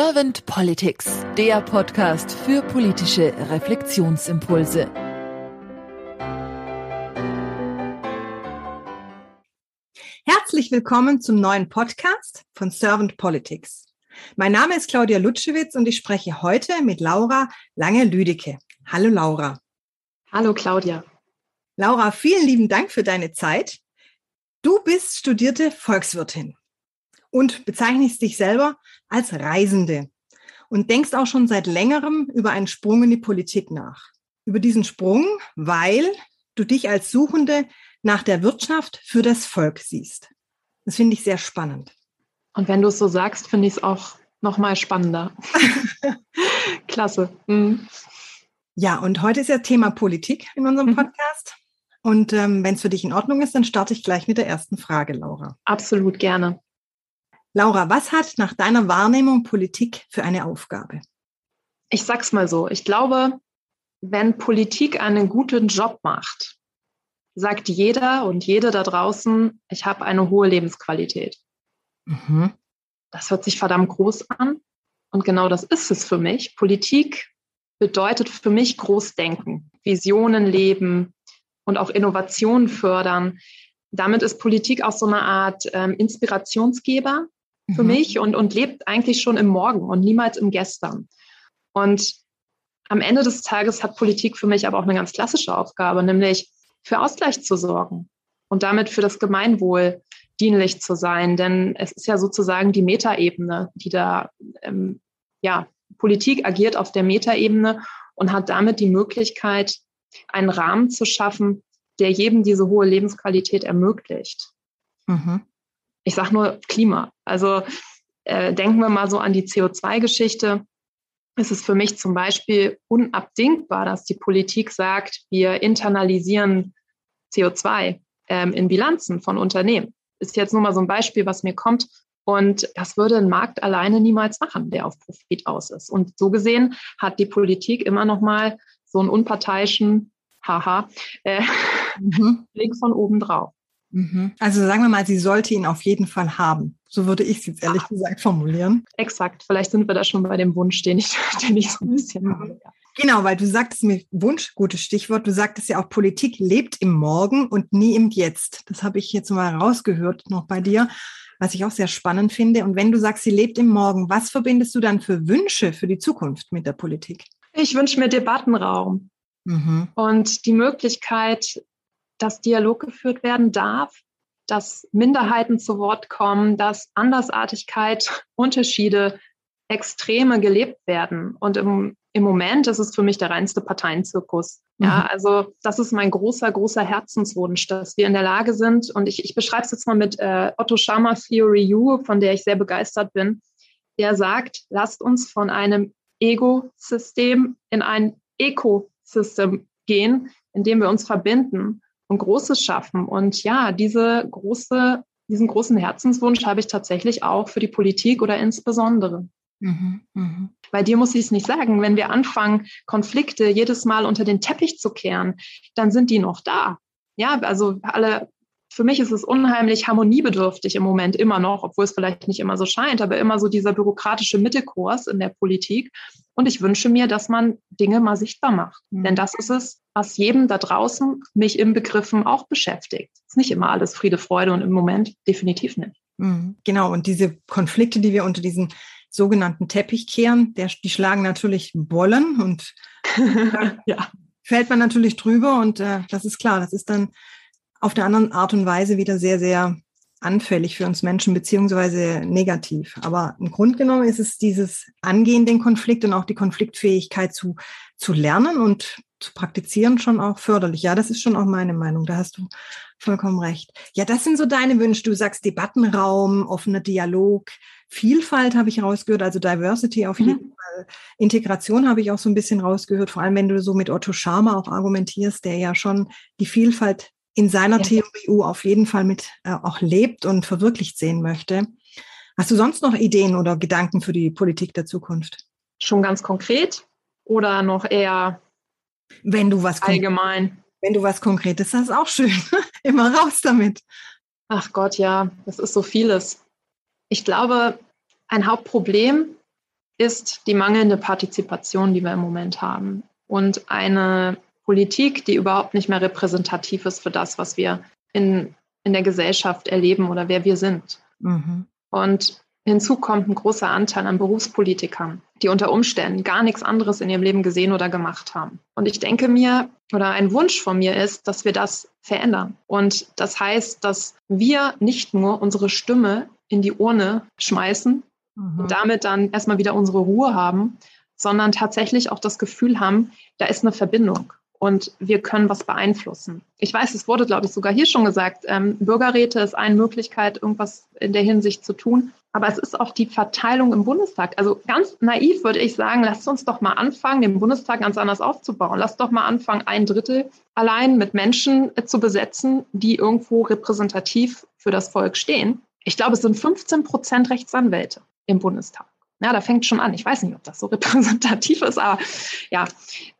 Servant Politics, der Podcast für politische Reflexionsimpulse. Herzlich willkommen zum neuen Podcast von Servant Politics. Mein Name ist Claudia Lutschewitz und ich spreche heute mit Laura Lange-Lüdecke. Hallo Laura. Hallo Claudia. Laura, vielen lieben Dank für deine Zeit. Du bist studierte Volkswirtin und bezeichnest dich selber als Reisende und denkst auch schon seit längerem über einen Sprung in die Politik nach. Über diesen Sprung, weil du dich als Suchende nach der Wirtschaft für das Volk siehst. Das finde ich sehr spannend. Und wenn du es so sagst, finde ich es auch noch mal spannender. Klasse. Mhm. Ja, und heute ist ja Thema Politik in unserem mhm. Podcast. Und ähm, wenn es für dich in Ordnung ist, dann starte ich gleich mit der ersten Frage, Laura. Absolut gerne. Laura, was hat nach deiner Wahrnehmung Politik für eine Aufgabe? Ich sag's mal so. Ich glaube, wenn Politik einen guten Job macht, sagt jeder und jede da draußen, ich habe eine hohe Lebensqualität. Mhm. Das hört sich verdammt groß an. Und genau das ist es für mich. Politik bedeutet für mich Großdenken, Visionen leben und auch Innovationen fördern. Damit ist Politik auch so eine Art ähm, Inspirationsgeber für mhm. mich und, und lebt eigentlich schon im Morgen und niemals im Gestern. Und am Ende des Tages hat Politik für mich aber auch eine ganz klassische Aufgabe, nämlich für Ausgleich zu sorgen und damit für das Gemeinwohl dienlich zu sein. Denn es ist ja sozusagen die Metaebene, die da, ähm, ja, Politik agiert auf der Metaebene und hat damit die Möglichkeit, einen Rahmen zu schaffen, der jedem diese hohe Lebensqualität ermöglicht. Mhm ich sage nur Klima. Also äh, denken wir mal so an die CO2-Geschichte. Es ist für mich zum Beispiel unabdingbar, dass die Politik sagt, wir internalisieren CO2 ähm, in Bilanzen von Unternehmen. Ist jetzt nur mal so ein Beispiel, was mir kommt. Und das würde ein Markt alleine niemals machen, der auf Profit aus ist. Und so gesehen hat die Politik immer noch mal so einen unparteiischen, haha, äh, mhm. Blick von oben drauf. Mhm. Also sagen wir mal, sie sollte ihn auf jeden Fall haben. So würde ich es jetzt ehrlich ja. gesagt formulieren. Exakt. Vielleicht sind wir da schon bei dem Wunsch, den ich, den ich so ein bisschen mhm. habe. Genau, weil du sagtest mir Wunsch, gutes Stichwort. Du sagtest ja auch, Politik lebt im Morgen und nie im Jetzt. Das habe ich jetzt mal rausgehört noch bei dir, was ich auch sehr spannend finde. Und wenn du sagst, sie lebt im Morgen, was verbindest du dann für Wünsche für die Zukunft mit der Politik? Ich wünsche mir Debattenraum mhm. und die Möglichkeit, dass Dialog geführt werden darf, dass Minderheiten zu Wort kommen, dass Andersartigkeit, Unterschiede, Extreme gelebt werden. Und im, im Moment ist es für mich der reinste Parteienzirkus. Mhm. Ja, also das ist mein großer, großer Herzenswunsch, dass wir in der Lage sind, und ich, ich beschreibe es jetzt mal mit äh, Otto Schama Theory U, von der ich sehr begeistert bin, der sagt, lasst uns von einem Ego-System in ein Ecosystem gehen, in dem wir uns verbinden und Großes schaffen. Und ja, diese große, diesen großen Herzenswunsch habe ich tatsächlich auch für die Politik oder insbesondere. Mhm, mh. Bei dir muss ich es nicht sagen, wenn wir anfangen, Konflikte jedes Mal unter den Teppich zu kehren, dann sind die noch da. Ja, also alle für mich ist es unheimlich harmoniebedürftig im Moment immer noch, obwohl es vielleicht nicht immer so scheint, aber immer so dieser bürokratische Mittelkurs in der Politik. Und ich wünsche mir, dass man Dinge mal sichtbar macht. Mhm. Denn das ist es, was jedem da draußen mich im Begriffen auch beschäftigt. Es ist nicht immer alles Friede, Freude und im Moment definitiv nicht. Mhm. Genau. Und diese Konflikte, die wir unter diesen sogenannten Teppich kehren, der, die schlagen natürlich Bollen und ja. fällt man natürlich drüber und äh, das ist klar, das ist dann auf der anderen Art und Weise wieder sehr, sehr anfällig für uns Menschen beziehungsweise negativ. Aber im Grunde genommen ist es dieses Angehen den Konflikt und auch die Konfliktfähigkeit zu, zu lernen und zu praktizieren schon auch förderlich. Ja, das ist schon auch meine Meinung. Da hast du vollkommen recht. Ja, das sind so deine Wünsche. Du sagst Debattenraum, offener Dialog, Vielfalt habe ich rausgehört, also Diversity auf jeden mhm. Fall. Integration habe ich auch so ein bisschen rausgehört, vor allem wenn du so mit Otto Schama auch argumentierst, der ja schon die Vielfalt in seiner ja. Theorie auf jeden Fall mit äh, auch lebt und verwirklicht sehen möchte. Hast du sonst noch Ideen oder Gedanken für die Politik der Zukunft? Schon ganz konkret oder noch eher wenn du was allgemein? Wenn du was Konkretes hast, auch schön. Immer raus damit. Ach Gott, ja, das ist so vieles. Ich glaube, ein Hauptproblem ist die mangelnde Partizipation, die wir im Moment haben. Und eine Politik, die überhaupt nicht mehr repräsentativ ist für das, was wir in, in der Gesellschaft erleben oder wer wir sind. Mhm. Und hinzu kommt ein großer Anteil an Berufspolitikern, die unter Umständen gar nichts anderes in ihrem Leben gesehen oder gemacht haben. Und ich denke mir, oder ein Wunsch von mir ist, dass wir das verändern. Und das heißt, dass wir nicht nur unsere Stimme in die Urne schmeißen mhm. und damit dann erstmal wieder unsere Ruhe haben, sondern tatsächlich auch das Gefühl haben, da ist eine Verbindung und wir können was beeinflussen. Ich weiß, es wurde, glaube ich, sogar hier schon gesagt, ähm, Bürgerräte ist eine Möglichkeit, irgendwas in der Hinsicht zu tun. Aber es ist auch die Verteilung im Bundestag. Also ganz naiv würde ich sagen, lasst uns doch mal anfangen, den Bundestag ganz anders aufzubauen. Lasst doch mal anfangen, ein Drittel allein mit Menschen äh, zu besetzen, die irgendwo repräsentativ für das Volk stehen. Ich glaube, es sind 15 Prozent Rechtsanwälte im Bundestag. Ja, da fängt schon an. Ich weiß nicht, ob das so repräsentativ ist, aber ja,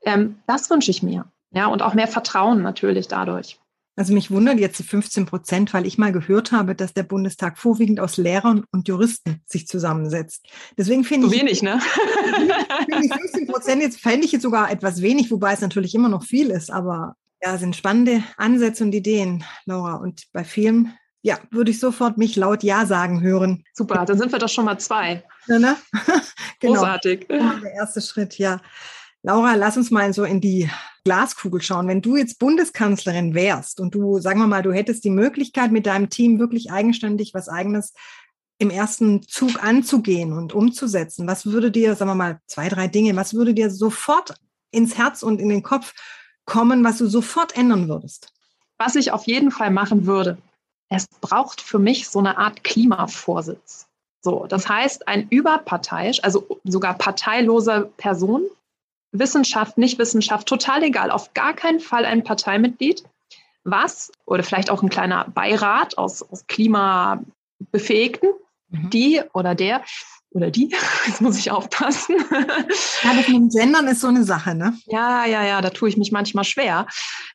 ähm, das wünsche ich mir. Ja, und auch mehr Vertrauen natürlich dadurch. Also mich wundern jetzt die 15 Prozent, weil ich mal gehört habe, dass der Bundestag vorwiegend aus Lehrern und Juristen sich zusammensetzt. Deswegen finde ich. wenig, ne? finde ich 15 Prozent jetzt fände ich jetzt sogar etwas wenig, wobei es natürlich immer noch viel ist, aber ja, sind spannende Ansätze und Ideen, Laura. Und bei vielen, ja, würde ich sofort mich laut Ja sagen hören. Super, dann sind wir doch schon mal zwei. Ja, ne? genau. Großartig. Der erste Schritt, ja. Laura, lass uns mal so in die Glaskugel schauen. Wenn du jetzt Bundeskanzlerin wärst und du, sagen wir mal, du hättest die Möglichkeit, mit deinem Team wirklich eigenständig was eigenes im ersten Zug anzugehen und umzusetzen, was würde dir, sagen wir mal, zwei, drei Dinge, was würde dir sofort ins Herz und in den Kopf kommen, was du sofort ändern würdest? Was ich auf jeden Fall machen würde, es braucht für mich so eine Art Klimavorsitz. So, das heißt, ein überparteiisch, also sogar parteiloser Person, Wissenschaft, nicht Wissenschaft, total egal, auf gar keinen Fall ein Parteimitglied, was, oder vielleicht auch ein kleiner Beirat aus, aus Klimabefähigten, mhm. die oder der oder die, jetzt muss ich aufpassen. Ja, das mit dem Gendern ist so eine Sache, ne? Ja, ja, ja, da tue ich mich manchmal schwer.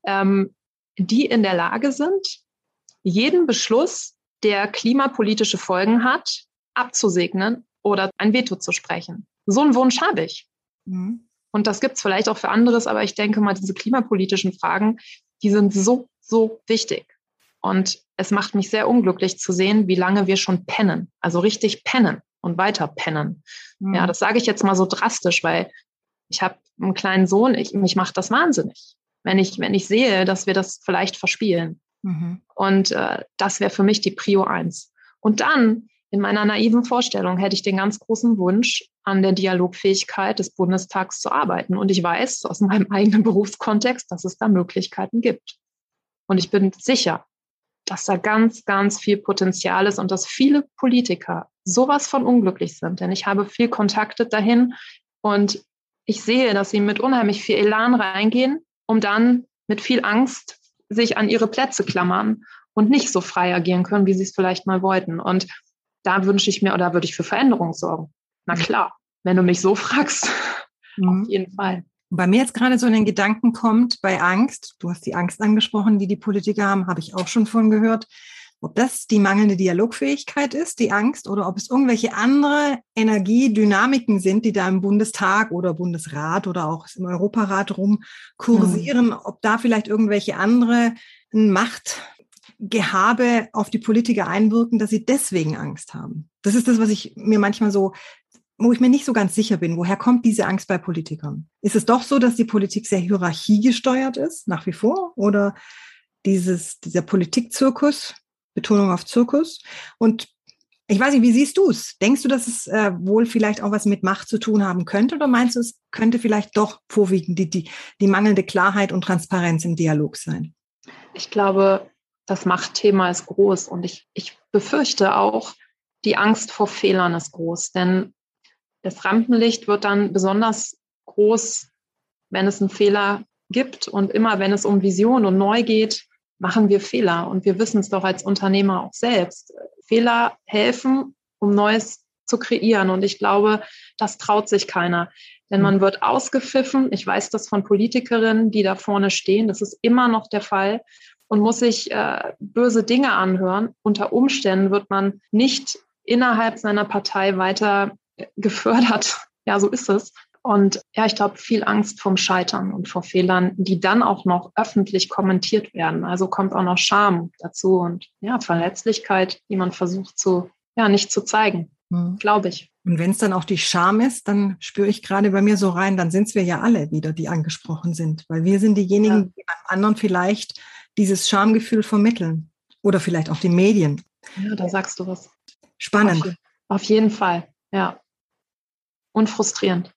Ähm, die in der Lage sind, jeden Beschluss, der klimapolitische Folgen hat, abzusegnen oder ein Veto zu sprechen. So einen Wunsch habe ich. Mhm. Und das gibt es vielleicht auch für anderes, aber ich denke mal, diese klimapolitischen Fragen, die sind so, so wichtig. Und es macht mich sehr unglücklich zu sehen, wie lange wir schon pennen, also richtig pennen und weiter pennen. Mhm. Ja, das sage ich jetzt mal so drastisch, weil ich habe einen kleinen Sohn, ich, mich macht das wahnsinnig, wenn ich, wenn ich sehe, dass wir das vielleicht verspielen. Mhm. Und äh, das wäre für mich die Prio eins. Und dann in meiner naiven Vorstellung hätte ich den ganz großen Wunsch, an der Dialogfähigkeit des Bundestags zu arbeiten. Und ich weiß aus meinem eigenen Berufskontext, dass es da Möglichkeiten gibt. Und ich bin sicher, dass da ganz, ganz viel Potenzial ist und dass viele Politiker sowas von unglücklich sind. Denn ich habe viel Kontakte dahin und ich sehe, dass sie mit unheimlich viel Elan reingehen, um dann mit viel Angst sich an ihre Plätze klammern und nicht so frei agieren können, wie sie es vielleicht mal wollten. Und da wünsche ich mir oder würde ich für Veränderung sorgen. Na mhm. klar, wenn du mich so fragst, mhm. auf jeden Fall. Bei mir jetzt gerade so in den Gedanken kommt, bei Angst, du hast die Angst angesprochen, die die Politiker haben, habe ich auch schon von gehört, ob das die mangelnde Dialogfähigkeit ist, die Angst, oder ob es irgendwelche andere Energiedynamiken sind, die da im Bundestag oder Bundesrat oder auch im Europarat rumkursieren, mhm. ob da vielleicht irgendwelche andere Macht Gehabe auf die Politiker einwirken, dass sie deswegen Angst haben. Das ist das, was ich mir manchmal so, wo ich mir nicht so ganz sicher bin. Woher kommt diese Angst bei Politikern? Ist es doch so, dass die Politik sehr hierarchiegesteuert ist, nach wie vor? Oder dieses, dieser Politikzirkus, Betonung auf Zirkus? Und ich weiß nicht, wie siehst du es? Denkst du, dass es äh, wohl vielleicht auch was mit Macht zu tun haben könnte? Oder meinst du, es könnte vielleicht doch vorwiegend die, die, die mangelnde Klarheit und Transparenz im Dialog sein? Ich glaube, das Machtthema ist groß und ich, ich befürchte auch, die Angst vor Fehlern ist groß, denn das Rampenlicht wird dann besonders groß, wenn es einen Fehler gibt und immer wenn es um Vision und neu geht, machen wir Fehler und wir wissen es doch als Unternehmer auch selbst. Fehler helfen, um Neues zu kreieren und ich glaube, das traut sich keiner. Denn man wird ausgepfiffen. Ich weiß das von Politikerinnen, die da vorne stehen. Das ist immer noch der Fall und muss sich äh, böse Dinge anhören. Unter Umständen wird man nicht innerhalb seiner Partei weiter gefördert ja, so ist es. Und ja, ich glaube, viel Angst vom Scheitern und vor Fehlern, die dann auch noch öffentlich kommentiert werden. Also kommt auch noch Scham dazu und ja, Verletzlichkeit, die man versucht zu, ja, nicht zu zeigen, mhm. glaube ich. Und wenn es dann auch die Scham ist, dann spüre ich gerade bei mir so rein, dann sind es wir ja alle wieder, die angesprochen sind. Weil wir sind diejenigen, ja. die beim anderen vielleicht dieses Schamgefühl vermitteln. Oder vielleicht auch die Medien. Ja, da sagst du was. Spannend. Auf, auf jeden Fall, ja. Und frustrierend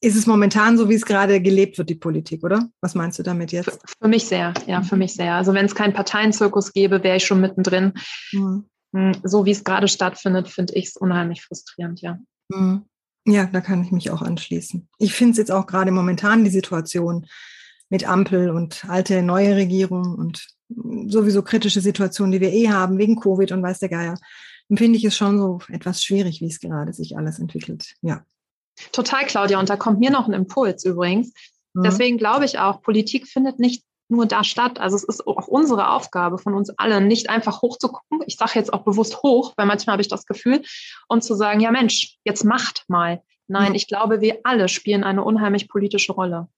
ist es momentan so, wie es gerade gelebt wird, die Politik, oder? Was meinst du damit jetzt? Für, für mich sehr, ja, für mich sehr. Also wenn es keinen Parteienzirkus gäbe, wäre ich schon mittendrin. Mhm. Hm, so wie es gerade stattfindet, finde ich es unheimlich frustrierend, ja. Mhm. Ja, da kann ich mich auch anschließen. Ich finde es jetzt auch gerade momentan die Situation mit Ampel und alte, neue Regierung und sowieso kritische Situationen, die wir eh haben, wegen Covid und weiß der Geier, empfinde ich es schon so etwas schwierig, wie es gerade sich alles entwickelt. Ja. Total, Claudia. Und da kommt mir noch ein Impuls übrigens. Mhm. Deswegen glaube ich auch, Politik findet nicht nur da statt. Also es ist auch unsere Aufgabe von uns allen, nicht einfach hochzugucken. Ich sage jetzt auch bewusst hoch, weil manchmal habe ich das Gefühl, und zu sagen, ja Mensch, jetzt macht mal. Nein, mhm. ich glaube, wir alle spielen eine unheimlich politische Rolle.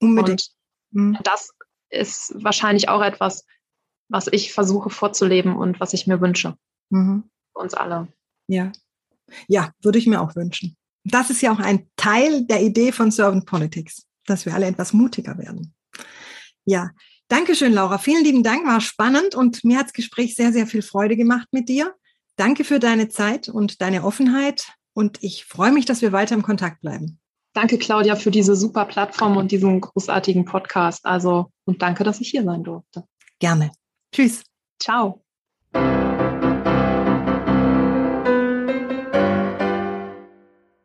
Unbedingt. Und mhm. das ist wahrscheinlich auch etwas, was ich versuche vorzuleben und was ich mir wünsche. Mhm. Uns alle. Ja. Ja, würde ich mir auch wünschen das ist ja auch ein Teil der Idee von Servant Politics, dass wir alle etwas mutiger werden. Ja, danke schön, Laura. Vielen lieben Dank, war spannend und mir hat das Gespräch sehr, sehr viel Freude gemacht mit dir. Danke für deine Zeit und deine Offenheit und ich freue mich, dass wir weiter im Kontakt bleiben. Danke, Claudia, für diese super Plattform und diesen großartigen Podcast. Also, und danke, dass ich hier sein durfte. Gerne. Tschüss. Ciao.